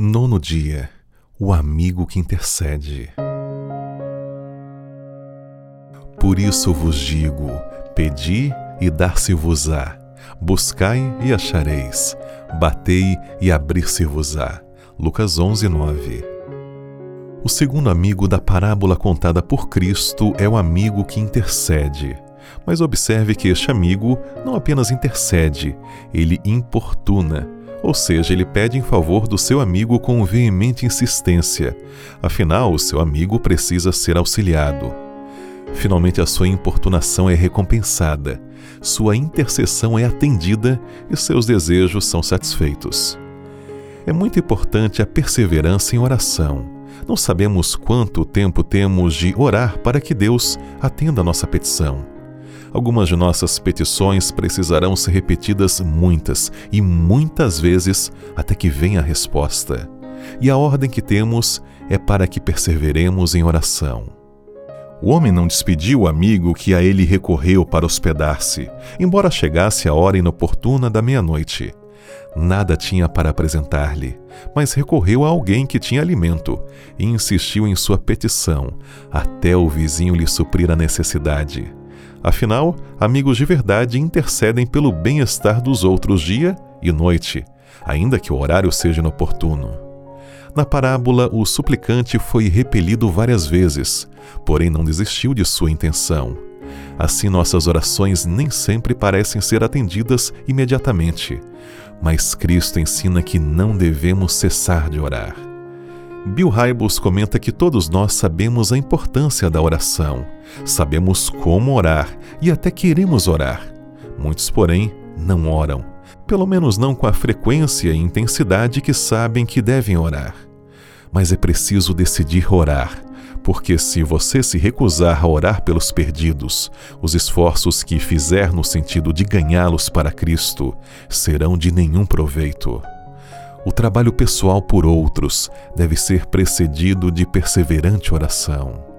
Nono dia O amigo que intercede. Por isso vos digo: pedi e dar-se-vos-á, buscai e achareis, batei e abrir-se-vos-á. Lucas 11, 9. O segundo amigo da parábola contada por Cristo é o amigo que intercede. Mas observe que este amigo não apenas intercede, ele importuna ou seja, ele pede em favor do seu amigo com veemente insistência. Afinal, o seu amigo precisa ser auxiliado. Finalmente, a sua importunação é recompensada, sua intercessão é atendida e seus desejos são satisfeitos. É muito importante a perseverança em oração. Não sabemos quanto tempo temos de orar para que Deus atenda a nossa petição. Algumas de nossas petições precisarão ser repetidas muitas e muitas vezes até que venha a resposta. E a ordem que temos é para que perseveremos em oração. O homem não despediu o amigo que a ele recorreu para hospedar-se, embora chegasse a hora inoportuna da meia-noite. Nada tinha para apresentar-lhe, mas recorreu a alguém que tinha alimento e insistiu em sua petição, até o vizinho lhe suprir a necessidade. Afinal, amigos de verdade intercedem pelo bem-estar dos outros dia e noite, ainda que o horário seja inoportuno. Na parábola, o suplicante foi repelido várias vezes, porém não desistiu de sua intenção. Assim, nossas orações nem sempre parecem ser atendidas imediatamente, mas Cristo ensina que não devemos cessar de orar. Bill Hybels comenta que todos nós sabemos a importância da oração, sabemos como orar e até queremos orar. Muitos, porém, não oram, pelo menos não com a frequência e intensidade que sabem que devem orar. Mas é preciso decidir orar, porque se você se recusar a orar pelos perdidos, os esforços que fizer no sentido de ganhá-los para Cristo serão de nenhum proveito. O trabalho pessoal por outros deve ser precedido de perseverante oração.